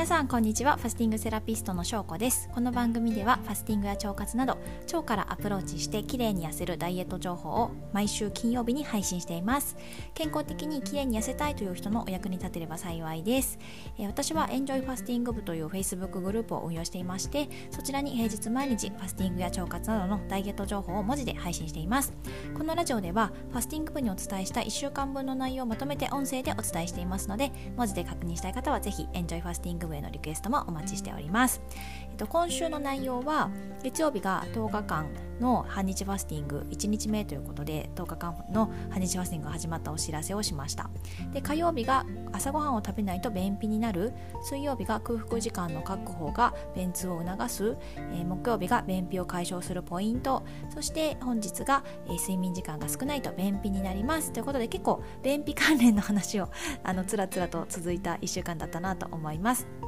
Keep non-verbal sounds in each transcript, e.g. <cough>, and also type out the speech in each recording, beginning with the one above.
皆さんこんにちは。ファスティングセラピストの翔子です。この番組ではファスティングや腸活など腸からアプローチして綺麗に痩せるダイエット情報を毎週金曜日に配信しています。健康的に綺麗に痩せたいという人のお役に立てれば幸いです、えー、私はエンジョイファスティング部という Facebook グループを運用していましてそちらに平日毎日ファスティングや腸活などのダイエット情報を文字で配信しています。このラジオではファスティング部にお伝えした1週間分の内容をまとめて音声でお伝えしていますので文字で確認したい方はぜひエンジョイファスティング部へのリクエストもお待ちしております、えっと、今週の内容は月曜日が10日間の半日ファスティング1日目ということで10日間の半日ファスティングが始まったお知らせをしました。で火曜日が朝ごはんを食べないと便秘になる水曜日が空腹時間の確保が便通を促す、えー、木曜日が便秘を解消するポイントそして本日が、えー、睡眠時間が少ないと便秘になります。ということで結構便秘関連の話をあのつらつらと続いた1週間だったなと思います。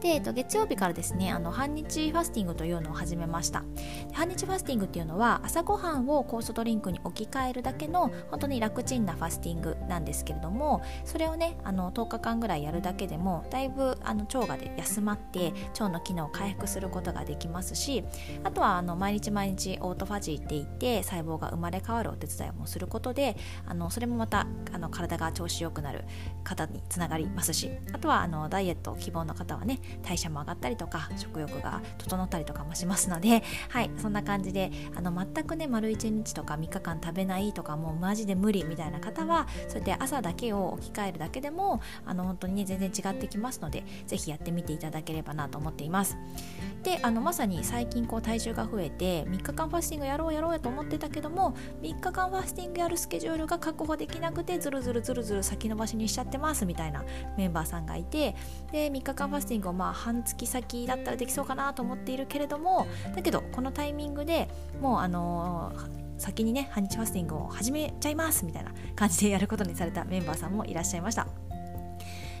で、えっと、月曜日からですねあの半日ファスティングというのを始めました。半日ファスティングっていうのは朝ごはんを酵素ドリンクに置き換えるだけの本当に楽ちんなファスティングなんですけれどもそれをねあの10日間ぐらいやるだけでもだいぶあの腸がで休まって腸の機能を回復することができますしあとはあの毎日毎日オートファジーって言って細胞が生まれ変わるお手伝いもすることであのそれもまたあの体が調子よくなる方につながりますしあとはあのダイエット希望の方はね代謝も上がったりとか食欲が整ったりとかもしますのではいそんな感じであの全くね丸1日とか3日間食べないとかもうマジで無理みたいな方はそうやって朝だけを置き換えるだけでもあの本当にね全然違ってきますので是非やってみていただければなと思っています。であのまさに最近こう体重が増えて3日間ファスティングやろうやろうやと思ってたけども3日間ファスティングやるスケジュールが確保できなくてずるずるずるずる先延ばしにしちゃってますみたいなメンバーさんがいてで3日間ファティングをまあ半月先だったらできそうかなと思っているけれどもだけどこのタイミングでもうあのー先にね半日ファスティングを始めちゃいますみたいな感じでやることにされたメンバーさんもいらっしゃいました。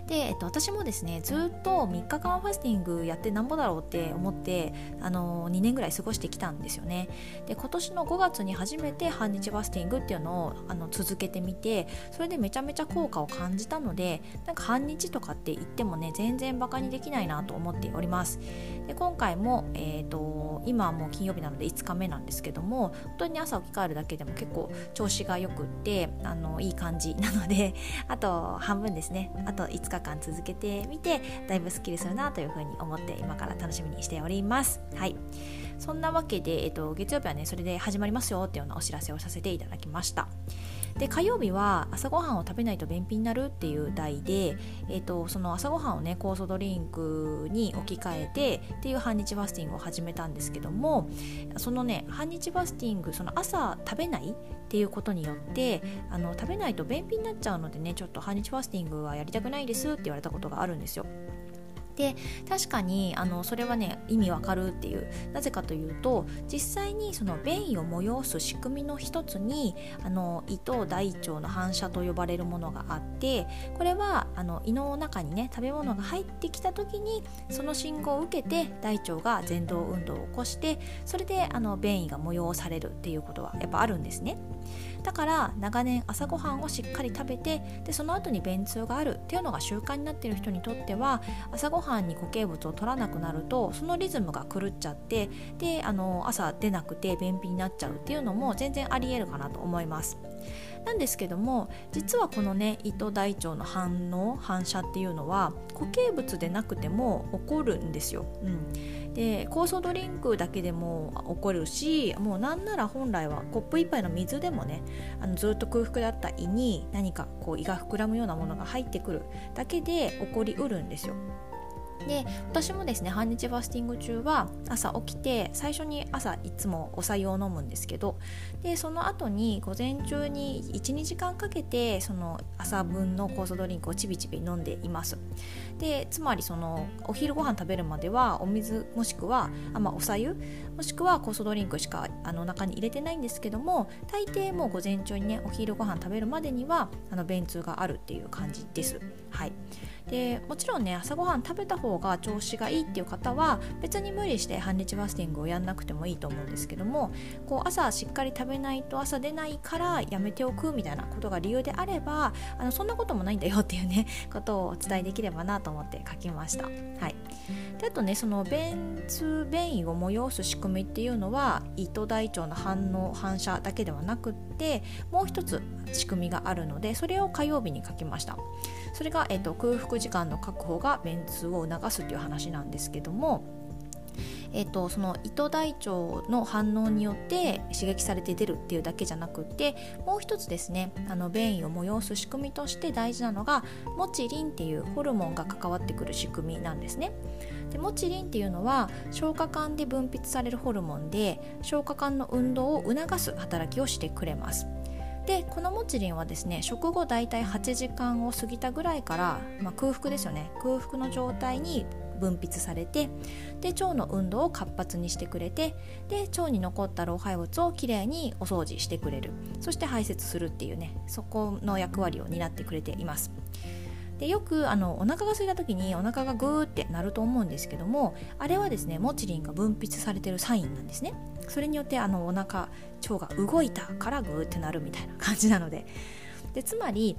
で、えっと、私もですねずっと3日間ファスティングやってなんぼだろうって思ってあの2年ぐらい過ごしてきたんですよね。で今年の5月に初めて半日ファスティングっていうのをあの続けてみてそれでめちゃめちゃ効果を感じたのでなんか半日とかって言ってもね全然バカにできないなと思っております。で今回も、えーと、今はもう金曜日なので5日目なんですけども本当に朝起き換えるだけでも結構調子がよくってあのいい感じなのであと半分ですね。あと5日間続けてみてだいぶすっきりするなというふうに思って今から楽しみにしております。はい。そんなわけで、えっと、月曜日はねそれで始まりますよっていうようなお知らせをさせていただきましたで火曜日は朝ごはんを食べないと便秘になるっていう題で、えーと、その朝ごはんをね酵素ドリンクに置き換えてっていう半日ファスティングを始めたんですけどもそのね半日ファスティングその朝食べないっていうことによってあの食べないと便秘になっちゃうのでねちょっと半日ファスティングはやりたくないですって言われたことがあるんですよ。で確かにあのそれはね意味わかるっていうなぜかというと実際にその便意を催す仕組みの一つにあの胃と大腸の反射と呼ばれるものがあってこれはあの胃の中にね食べ物が入ってきた時にその信号を受けて大腸が前動運動を起こしてそれであの便意が催されるっていうことはやっぱあるんですね。だから長年朝ごはんをしっかり食べてでその後に便通があるっていうのが習慣になっている人にとっては朝ごはんに固形物を取らなくなるとそのリズムが狂っちゃってであの朝出なくて便秘になっちゃうっていうのも全然ありえるかなと思います。なんですけども実はこのね胃と大腸の反応反射っていうのは固形物でなくても起こるんですよ。うんで酵素ドリンクだけでも起こるしもうなんなら本来はコップ1杯の水でもねあのずっと空腹だった胃に何かこう胃が膨らむようなものが入ってくるだけで起こりうるんですよ。で私もですね半日ファスティング中は朝起きて最初に朝いつもお茶湯を飲むんですけどでその後に午前中に12時間かけてその朝分の酵素ドリンクをちびちび飲んでいます。でつまりそのお昼ご飯食べるまではお水もしくはあ、まあ、おさゆもしくは酵素ドリンクしかあの中に入れてないんですけども大抵もう午前中にねお昼ご飯食べるまでにはあの便通があるっていう感じです。はいでもちろんね朝ごはん食べた方が調子がいいっていう方は別に無理して半日ファスティングをやんなくてもいいと思うんですけどもこう朝しっかり食べないと朝出ないからやめておくみたいなことが理由であればあのそんなこともないんだよっていうねことをお伝えできればなと思って書きました。はい、であとねその便通便意を催す仕組みっていうのは胃と大腸の反応反射だけではなくってもう一つ仕組みがあるのでそれを火曜日に書きました。それが、えーと、空腹時間の確保が便通を促すという話なんですけどもえーと、その糸大腸の反応によって刺激されて出るっていうだけじゃなくてもう一つですねあの便意を催す仕組みとして大事なのがモチリンっていうホルモンが関わってくる仕組みなんですね。でモチリンっていうのは消化管で分泌されるホルモンで消化管の運動を促す働きをしてくれます。でこのモチリンはですね食後大体8時間を過ぎたぐらいから、まあ、空腹ですよね。空腹の状態に分泌されてで腸の運動を活発にしてくれてで腸に残った老廃物をきれいにお掃除してくれる。そして排泄するっていうねそこの役割を担ってくれています。でよくあのお腹が空いた時にお腹がグーって鳴ると思うんですけどもあれはですねモチリンが分泌されてるサインなんですね。それによってあのお腹腸が動いたからグーってなるみたいな感じなので。でつまり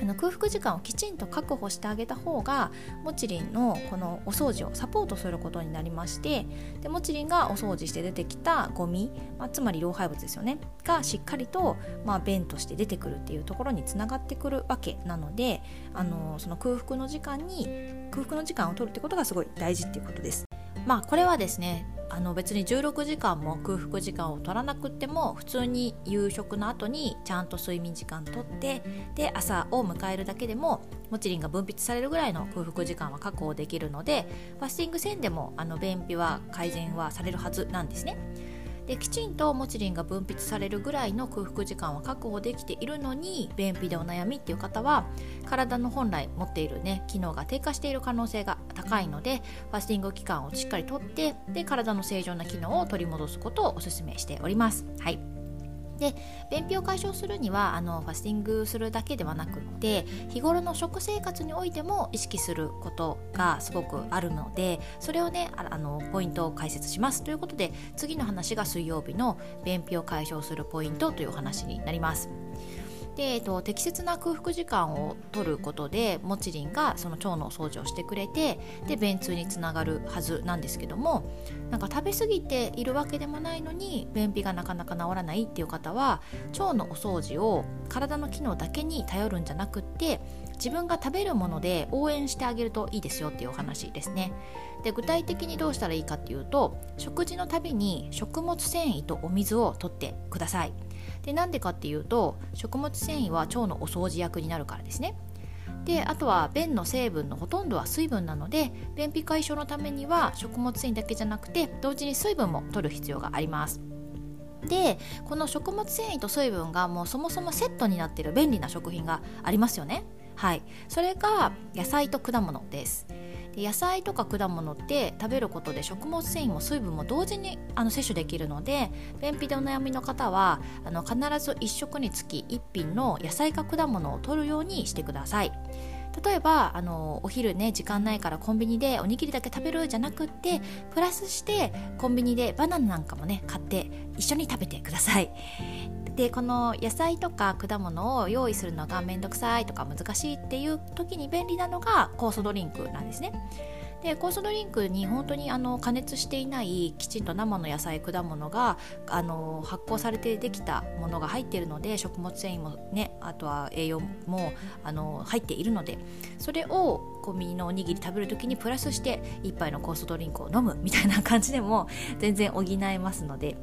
あの空腹時間をきちんと確保してあげた方がモチリンのこのお掃除をサポートすることになりましてでモチリンがお掃除して出てきたゴミ、まあ、つまり老廃物ですよねがしっかりと、まあ、便として出てくるっていうところにつながってくるわけなのであのその空腹の時間に空腹の時間を取るってことがすごい大事っていうことです。まあこれはですねあの別に16時間も空腹時間を取らなくても普通に夕食の後にちゃんと睡眠時間とってで朝を迎えるだけでもモチリンが分泌されるぐらいの空腹時間は確保できるのでファスティング線でもあの便秘は改善はされるはずなんですね。できちんとモチリンが分泌されるぐらいの空腹時間は確保できているのに便秘でお悩みっていう方は体の本来持っているね機能が低下している可能性が高いのでファスティング期間をしっかりとってで体の正常な機能を取り戻すことをお勧めしております。はいで便秘を解消するにはあのファスティングするだけではなくって日頃の食生活においても意識することがすごくあるのでそれをねあのポイントを解説しますということで次の話が水曜日の便秘を解消するポイントというお話になります。で、えっと、適切な空腹時間を取ることでモチリンがその腸の掃除をしてくれてで便通につながるはずなんですけどもなんか食べ過ぎているわけでもないのに便秘がなかなか治らないっていう方は腸のお掃除を体の機能だけに頼るんじゃなくって自分が食べるもので応援してあげるといいですよっていうお話ですね。で具体的にどうしたらいいかっていうと食事のたびに食物繊維とお水を取ってください。でなんでかっていうと食物繊維は腸のお掃除役になるからですね。であとは便の成分のほとんどは水分なので便秘解消のためには食物繊維だけじゃなくて同時に水分も取る必要があります。でこの食物繊維と水分がもうそもそもセットになっている便利な食品がありますよね。はい。それが野菜と果物です。で野菜とか果物って食べることで食物繊維も水分も同時にあの摂取できるので便秘でお悩みの方はあの必ず1食につき1品の野菜か果物を取るようにしてください。例えばあのお昼ね時間ないからコンビニでおにぎりだけ食べるじゃなくってプラスしてコンビニでバナナなんかもね買って一緒に食べてください。でこの野菜とか果物を用意するのが面倒くさいとか難しいっていう時に便利なのが酵素ドリンクなんですね。で酵素ドリンクに本当にあの加熱していないきちんと生の野菜果物があの発酵されてできたものが入っているので食物繊維もねあとは栄養もあの入っているのでそれをコンビニのおにぎり食べる時にプラスして1杯の酵素ドリンクを飲むみたいな感じでも全然補えますので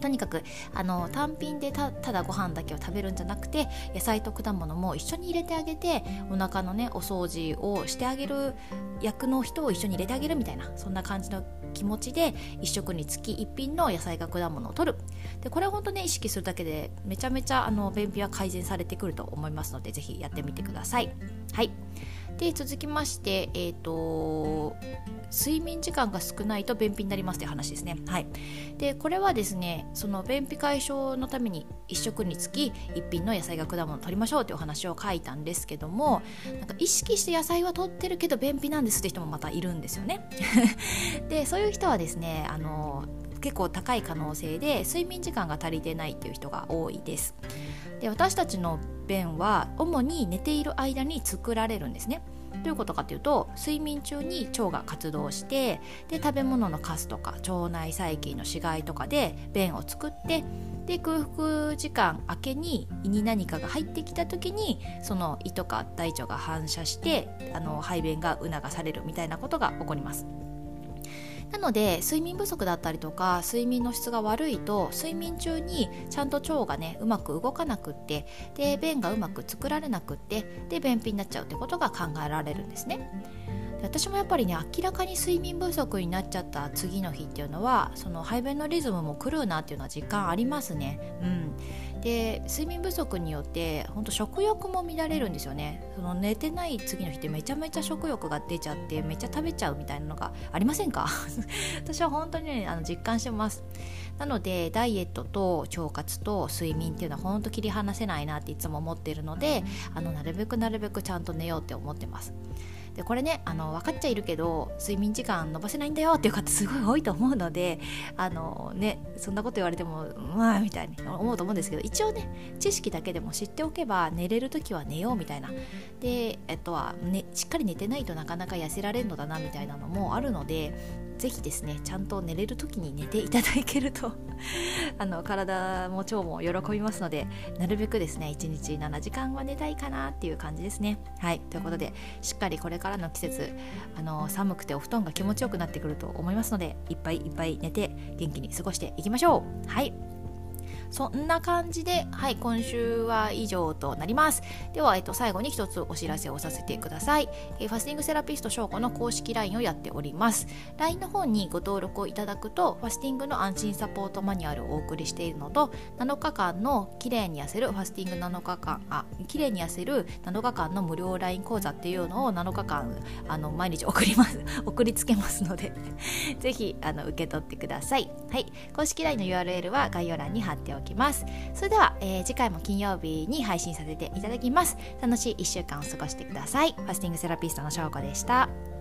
とにかくあの単品でただご飯だけを食べるんじゃなくて野菜と果物も一緒に入れてあげてお腹のねお掃除をしてあげる役の人を一緒に入れてあげるみたいなそんな感じの気持ちで1食につき1品の野菜か果物を取る。でこれは本当ね意識するだけでめちゃめちゃあの便秘は改善されてくると思いますのでぜひやってみてください。はい。で続きましてえっ、ー、と睡眠時間が少ないと便秘になりますという話ですね。はい、でこれはですねその便秘解消のために1食につき1品の野菜が果物を取りましょうというお話を書いたんですけどもなんか意識して野菜は取ってるけど便秘なんですって人もまたいるんですよね。<laughs> でそういう人はですねあの結構高い可能性で睡眠時間が足りてないっていう人が多いです。で私たちの便は主に寝ている間に作られるんですね。どういうことかというと睡眠中に腸が活動してで食べ物のカスとか腸内細菌の死骸とかで便を作ってで空腹時間明けに胃に何かが入ってきた時にその胃とか大腸が反射してあの排便が促されるみたいなことが起こります。なので睡眠不足だったりとか睡眠の質が悪いと睡眠中にちゃんと腸がねうまく動かなくってで便がうまく作られなくってで便秘になっちゃうってことが考えられるんですね。私もやっぱりね明らかに睡眠不足になっちゃった次の日っていうのはその排便のリズムも狂うなっていうのは実感ありますね。うん、で睡眠不足によって本当食欲も乱れるんですよね。その寝てない次の日ってめちゃめちゃ食欲が出ちゃってめっちゃ食べちゃうみたいなのがありませんか？<laughs> 私は本当にねあの実感してます。なのでダイエットと腸活と睡眠っていうのは本当切り離せないなっていつも思ってるのであのなるべくなるべくちゃんと寝ようって思ってます。でこれねあの分かっちゃいるけど睡眠時間伸ばせないんだよっていう方すごい多いと思うのであのねそんなこと言われてもまあみたいに思うと思うんですけど一応ね知識だけでも知っておけば寝れる時は寝ようみたいな。でえっとは、ね、しっかり寝てないとなかなか痩せられるのだなみたいなのもあるのでぜひですねちゃんと寝れる時に寝ていただけると <laughs> あの体も腸も喜びますのでなるべくですね1日7時間は寝たいかなっていう感じですね。はいということでしっかりこれからの季節あの寒くてお布団が気持ちよくなってくると思いますのでいっぱいいっぱい寝て元気に過ごしていきましょう。はい。そんな感じで、はい、今週は以上となります。では、えっと、最後に一つお知らせをさせてください。えファスティングセラピスト翔子の公式 LINE をやっております。LINE の方にご登録をいただくと、ファスティングの安心サポートマニュアルをお送りしているのと、7日間の綺麗に痩せるファスティング7日間、あ、綺麗に痩せる7日間の無料 LINE 講座っていうのを7日間、あの、毎日送ります。<laughs> 送りつけますので <laughs> ぜひ、あの、受け取ってください。はい。公式 LINE の URL は概要欄に貼っておきます。きます。それでは、えー、次回も金曜日に配信させていただきます。楽しい1週間を過ごしてください。ファスティングセラピストの翔子でした。